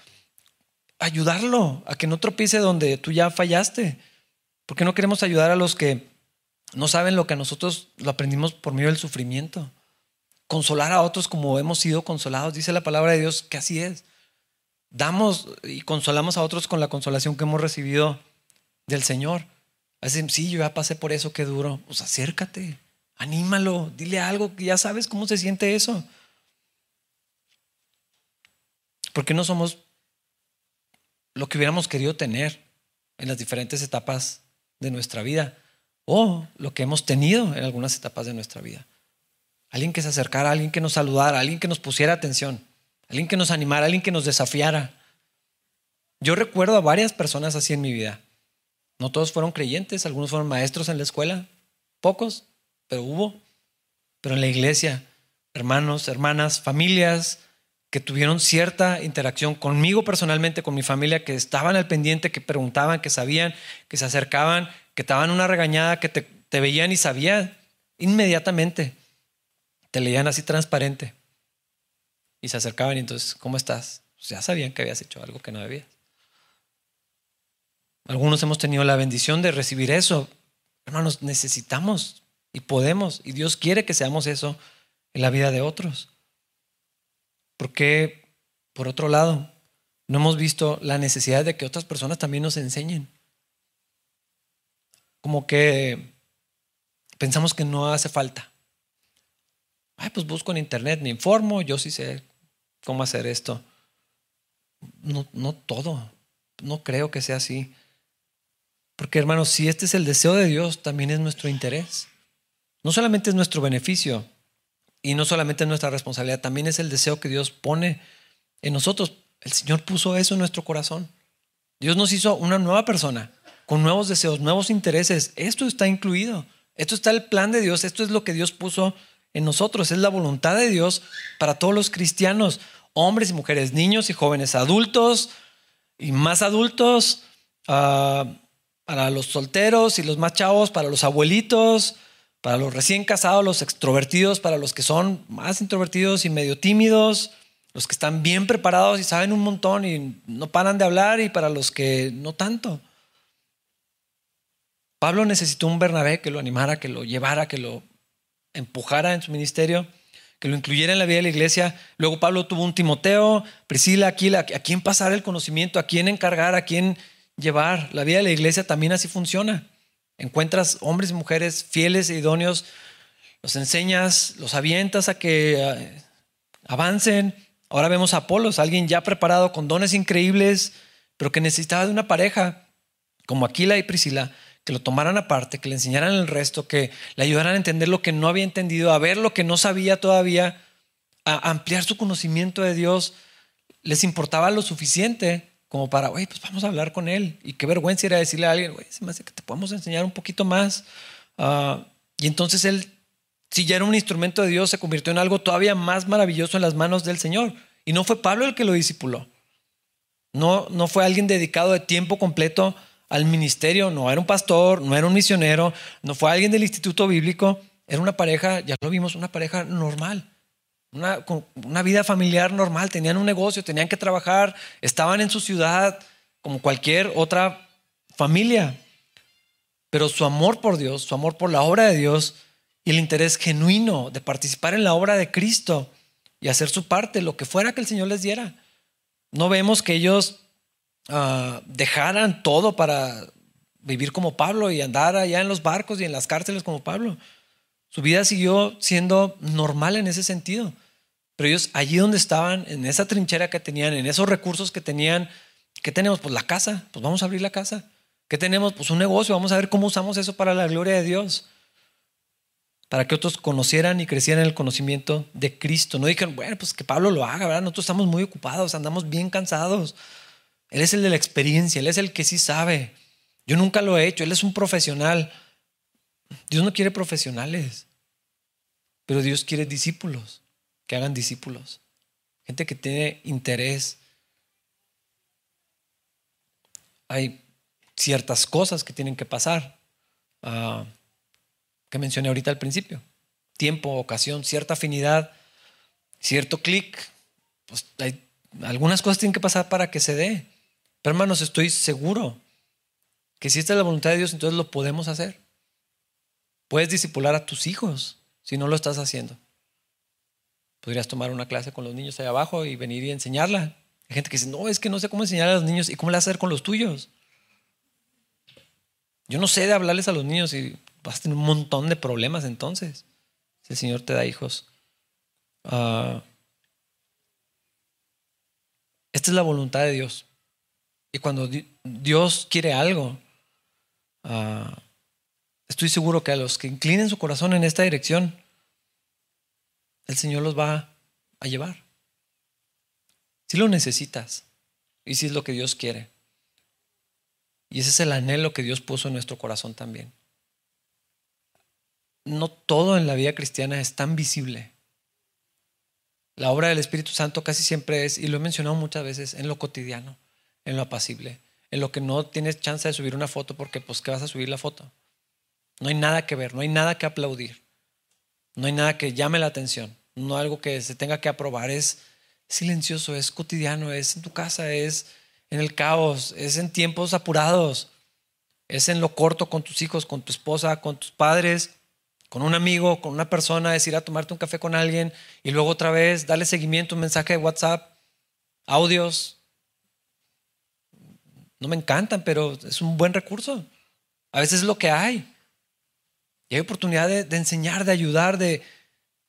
ayudarlo a que no tropiece donde tú ya fallaste. porque no queremos ayudar a los que no saben lo que nosotros lo aprendimos por medio del sufrimiento? Consolar a otros como hemos sido consolados. Dice la palabra de Dios que así es. Damos y consolamos a otros con la consolación que hemos recibido del Señor. Así, sí, yo ya pasé por eso, qué duro. Pues acércate, anímalo, dile algo que ya sabes cómo se siente eso. porque no somos lo que hubiéramos querido tener en las diferentes etapas de nuestra vida o lo que hemos tenido en algunas etapas de nuestra vida. Alguien que se acercara, alguien que nos saludara, alguien que nos pusiera atención, alguien que nos animara, alguien que nos desafiara. Yo recuerdo a varias personas así en mi vida. No todos fueron creyentes, algunos fueron maestros en la escuela, pocos, pero hubo. Pero en la iglesia, hermanos, hermanas, familias, que tuvieron cierta interacción conmigo personalmente, con mi familia, que estaban al pendiente, que preguntaban, que sabían, que se acercaban, que estaban una regañada, que te, veían y sabían inmediatamente. Te leían así transparente. Y se acercaban y entonces, ¿cómo estás? Ya sabían que habías hecho algo que no debías. Algunos hemos tenido la bendición de recibir eso. Hermanos, necesitamos y podemos, y Dios quiere que seamos eso en la vida de otros. Porque, por otro lado, no hemos visto la necesidad de que otras personas también nos enseñen. Como que pensamos que no hace falta. Ay, pues busco en internet, me informo, yo sí sé cómo hacer esto. No, no todo. No creo que sea así. Porque hermanos, si este es el deseo de Dios, también es nuestro interés. No solamente es nuestro beneficio, y no solamente es nuestra responsabilidad, también es el deseo que Dios pone en nosotros. El Señor puso eso en nuestro corazón. Dios nos hizo una nueva persona, con nuevos deseos, nuevos intereses. Esto está incluido. Esto está el plan de Dios. Esto es lo que Dios puso en nosotros. Es la voluntad de Dios para todos los cristianos, hombres y mujeres, niños y jóvenes, adultos y más adultos, ah, para los solteros y los más chavos, para los abuelitos, para los recién casados, los extrovertidos, para los que son más introvertidos y medio tímidos, los que están bien preparados y saben un montón y no paran de hablar, y para los que no tanto. Pablo necesitó un Bernabé que lo animara, que lo llevara, que lo empujara en su ministerio, que lo incluyera en la vida de la iglesia. Luego Pablo tuvo un Timoteo, Priscila, Aquila, a quién pasar el conocimiento, a quién encargar, a quién llevar. La vida de la iglesia también así funciona. Encuentras hombres y mujeres fieles e idóneos, los enseñas, los avientas a que eh, avancen. Ahora vemos a Apolos, alguien ya preparado con dones increíbles, pero que necesitaba de una pareja como Aquila y Priscila, que lo tomaran aparte, que le enseñaran el resto, que le ayudaran a entender lo que no había entendido, a ver lo que no sabía todavía, a ampliar su conocimiento de Dios. Les importaba lo suficiente como para, oye, pues vamos a hablar con él. Y qué vergüenza era decirle a alguien, güey, se me hace que te podemos enseñar un poquito más. Ah, Y entonces él, si ya era un instrumento de Dios, se convirtió en algo todavía más maravilloso en las manos del Señor. Y no fue Pablo el que lo discipuló. No, no fue alguien dedicado de tiempo completo al ministerio, no era un pastor, no era un misionero, no fue alguien del instituto bíblico, era una pareja, ya lo vimos, una pareja normal, una, una vida familiar normal, tenían un negocio, tenían que trabajar, estaban en su ciudad como cualquier otra familia, pero su amor por Dios, su amor por la obra de Dios y el interés genuino de participar en la obra de Cristo y hacer su parte, lo que fuera que el Señor les diera. No vemos que ellos Ah, dejaran todo para vivir como Pablo y andar allá en los barcos y en las cárceles como Pablo. Su vida siguió siendo normal en ese sentido. Pero ellos allí donde estaban, en esa trinchera que tenían, en esos recursos que tenían, ¿qué tenemos? Pues la casa, pues vamos a abrir la casa. ¿Qué tenemos? Pues un negocio, vamos a ver cómo usamos eso para la gloria de Dios. Para que otros conocieran y crecieran en el conocimiento de Cristo. No dijeron, bueno, pues que Pablo lo haga, ¿verdad? Nosotros estamos muy ocupados, andamos bien cansados. Él es el de la experiencia, Él es el que sí sabe. Yo nunca lo he hecho, Él es un profesional. Dios no quiere profesionales, pero Dios quiere discípulos, que hagan discípulos. Gente que tiene interés. Hay ciertas cosas que tienen que pasar, ah, que mencioné ahorita al principio. Tiempo, ocasión, cierta afinidad, cierto clic. Pues hay, algunas cosas tienen que pasar para que se dé. Pero hermanos, estoy seguro que si esta es la voluntad de Dios, entonces lo podemos hacer. Puedes disipular a tus hijos si no lo estás haciendo. Podrías tomar una clase con los niños ahí abajo y venir y enseñarla. Hay gente que dice, no, es que no sé cómo enseñar a los niños y cómo le hacer con los tuyos. Yo no sé de hablarles a los niños y vas a tener un montón de problemas entonces, si el Señor te da hijos. Ah, esta es la voluntad de Dios. Y cuando Dios quiere algo, ah, estoy seguro que a los que inclinen su corazón en esta dirección, el Señor los va a llevar. Si lo necesitas y si es lo que Dios quiere. Y ese es el anhelo que Dios puso en nuestro corazón también. No todo en la vida cristiana es tan visible. La obra del Espíritu Santo casi siempre es, y lo he mencionado muchas veces, en lo cotidiano en lo apacible, en lo que no tienes chance de subir una foto porque pues ¿qué vas a subir la foto? No hay nada que ver, no hay nada que aplaudir, no hay nada que llame la atención, no algo que se tenga que aprobar, es silencioso, es cotidiano, es en tu casa, es en el caos, es en tiempos apurados, es en lo corto con tus hijos, con tu esposa, con tus padres, con un amigo, con una persona, es ir a tomarte un café con alguien y luego otra vez darle seguimiento, un mensaje de WhatsApp, audios, no me encantan, pero es un buen recurso. A veces es lo que hay. Y hay oportunidad de, enseñar, de ayudar, de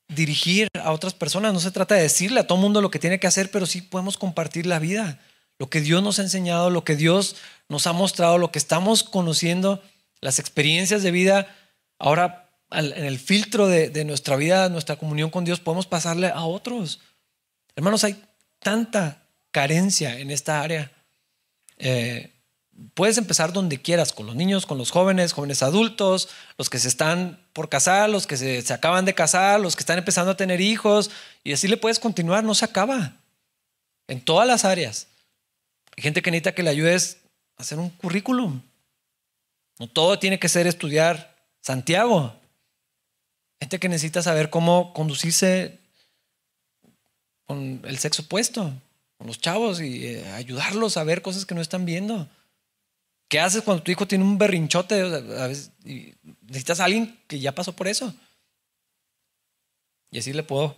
dirigir a otras personas. No se trata de decirle a todo mundo lo que tiene que hacer, pero sí podemos compartir la vida. Lo que Dios nos ha enseñado, lo que Dios nos ha mostrado, lo que estamos conociendo, las experiencias de vida. Ahora, en el filtro de, nuestra vida, nuestra comunión con Dios, podemos pasarle a otros. Hermanos, hay tanta carencia en esta área. Eh, puedes empezar donde quieras, con los niños, con los jóvenes, jóvenes adultos, los que se están por casar, los que se, acaban de casar, los que están empezando a tener hijos, y así le puedes continuar, no se acaba. En todas las áreas. Hay gente que necesita que le ayudes a hacer un currículum. No todo tiene que ser estudiar Santiago. Gente que necesita saber cómo conducirse con el sexo opuesto con los chavos y eh, ayudarlos a ver cosas que no están viendo. ¿Qué haces cuando tu hijo tiene un berrinchote? A necesitas a alguien que ya pasó por eso. Y así le puedo,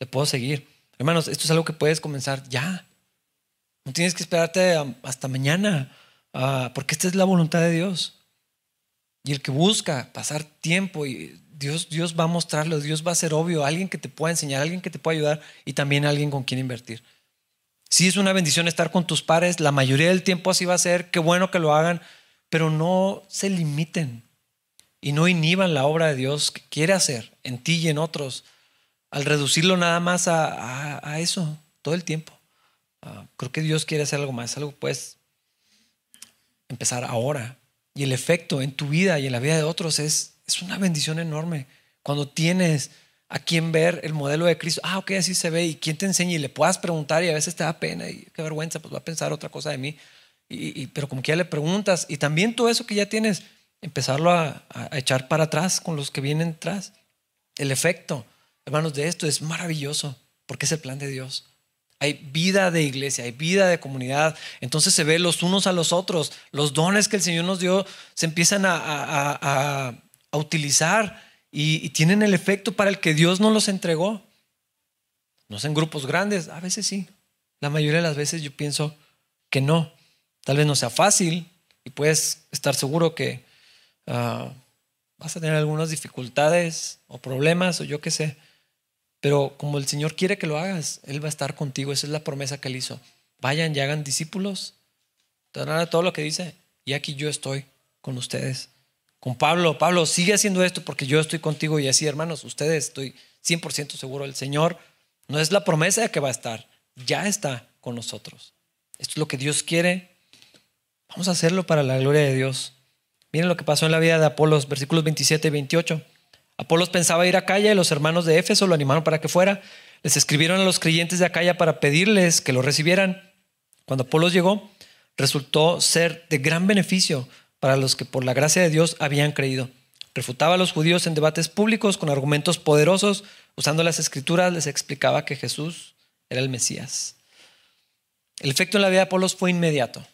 le puedo seguir. Hermanos, esto es algo que puedes comenzar ya. No tienes que esperarte hasta mañana, ah, porque esta es la voluntad de Dios. Y el que busca pasar tiempo y Dios, Dios va a mostrarlo, Dios va a ser obvio, alguien que te pueda enseñar, alguien que te pueda ayudar y también alguien con quien invertir. Sí es una bendición estar con tus pares, la mayoría del tiempo así va a ser, qué bueno que lo hagan, pero no se limiten y no inhiban la obra de Dios que quiere hacer en ti y en otros al reducirlo nada más a, eso todo el tiempo. Ah, creo que Dios quiere hacer algo más, algo puedes empezar ahora. Y el efecto en tu vida y en la vida de otros es es una bendición enorme. Cuando tienes a quien ver el modelo de Cristo, ah, ok, así se ve, y quién te enseña y le puedas preguntar y a veces te da pena y qué vergüenza, pues va a pensar otra cosa de mí. Y, pero como que ya le preguntas y también todo eso que ya tienes, empezarlo a, a echar para atrás con los que vienen atrás. El efecto, hermanos, de esto es maravilloso porque es el plan de Dios hay vida de iglesia, hay vida de comunidad. Entonces se ve los unos a los otros. Los dones que el Señor nos dio se empiezan a, utilizar y, tienen el efecto para el que Dios nos los entregó. No en grupos grandes, a veces sí. La mayoría de las veces yo pienso que no. Tal vez no sea fácil y puedes estar seguro que ah, vas a tener algunas dificultades o problemas o yo qué sé. Pero como el Señor quiere que lo hagas, Él va a estar contigo. Esa es la promesa que Él hizo. Vayan y hagan discípulos. Todo lo que dice. Y aquí yo estoy con ustedes. Con Pablo, Pablo, sigue haciendo esto porque yo estoy contigo. Y así, hermanos, ustedes, estoy 100% seguro. El Señor no es la promesa de que va a estar. Ya está con nosotros. Esto es lo que Dios quiere. Vamos a hacerlo para la gloria de Dios. Miren lo que pasó en la vida de Apolos, versículos 27 y 28. Apolos pensaba ir a Acaya y los hermanos de Éfeso lo animaron para que fuera. Les escribieron a los creyentes de Acaya para pedirles que lo recibieran. Cuando Apolos llegó, resultó ser de gran beneficio para los que por la gracia de Dios habían creído. Refutaba a los judíos en debates públicos con argumentos poderosos, usando las escrituras, les explicaba que Jesús era el Mesías. El efecto en la vida de Apolos fue inmediato.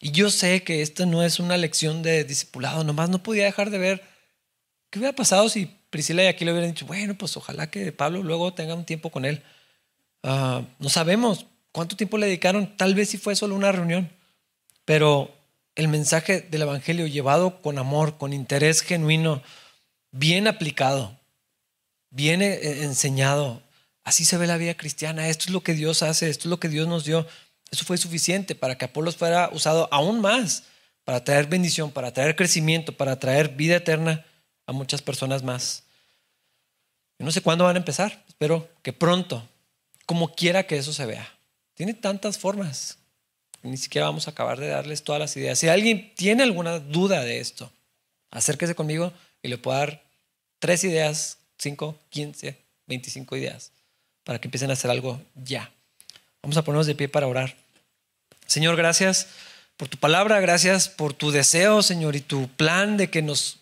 Y yo sé que esta no es una lección de discipulado, nomás no podía dejar de ver qué hubiera pasado si Priscila y aquí hubieran dicho, bueno, pues ojalá que Pablo luego tenga un tiempo con él. Ah, no sabemos cuánto tiempo le dedicaron, tal vez si fue solo una reunión, pero el mensaje del Evangelio llevado con amor, con interés genuino, bien aplicado, bien eh, enseñado. Así se ve la vida cristiana. Esto es lo que Dios hace, esto es lo que Dios nos dio. Eso fue suficiente para que Apolos fuera usado aún más para traer bendición, para traer crecimiento, para traer vida eterna a muchas personas más. no sé cuándo van a empezar, espero que pronto, como quiera que eso se vea. Tiene tantas formas, ni siquiera vamos a acabar de darles todas las ideas. Si alguien tiene alguna duda de esto, acérquese conmigo y le puedo dar tres ideas, cinco, quince, veinticinco ideas para que empiecen a hacer algo ya. Vamos a ponernos de pie para orar. Señor, gracias por tu palabra, gracias por tu deseo, Señor, y tu plan de que nos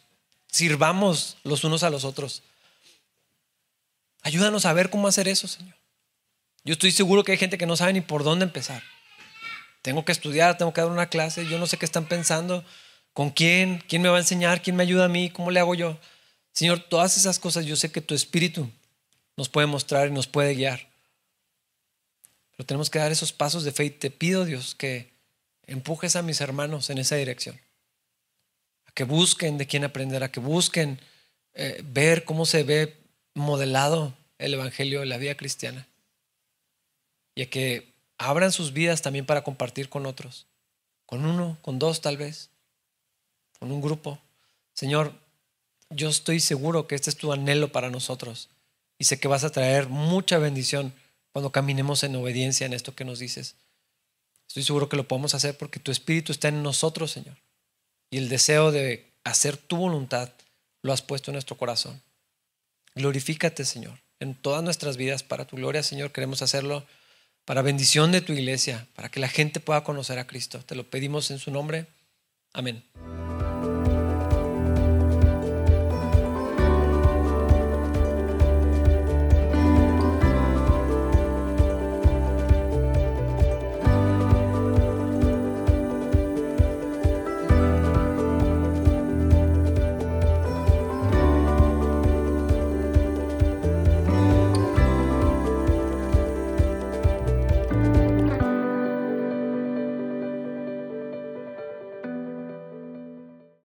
sirvamos los unos a los otros. Ayúdanos a ver cómo hacer eso, Señor. Yo estoy seguro que hay gente que no sabe ni por dónde empezar. Tengo que estudiar, tengo que dar una clase, yo no sé qué están pensando, con quién, quién me va a enseñar, quién me ayuda a mí, cómo le hago yo. Señor, todas esas cosas yo sé que tu espíritu nos puede mostrar y nos puede guiar. Pero tenemos que dar esos pasos de fe y te pido, Dios, que empujes a mis hermanos en esa dirección que busquen de quién aprender, a que busquen eh, ver cómo se ve modelado el Evangelio en la vida cristiana. Y a que abran sus vidas también para compartir con otros, con uno, con dos tal vez, con un grupo. Señor, yo estoy seguro que este es tu anhelo para nosotros y sé que vas a traer mucha bendición cuando caminemos en obediencia en esto que nos dices. Estoy seguro que lo podemos hacer porque tu Espíritu está en nosotros, Señor y el deseo de hacer tu voluntad lo has puesto en nuestro corazón. Glorifícate, Señor, en todas nuestras vidas. Para tu gloria, Señor, queremos hacerlo para bendición de tu iglesia, para que la gente pueda conocer a Cristo. Te lo pedimos en su nombre. Amén.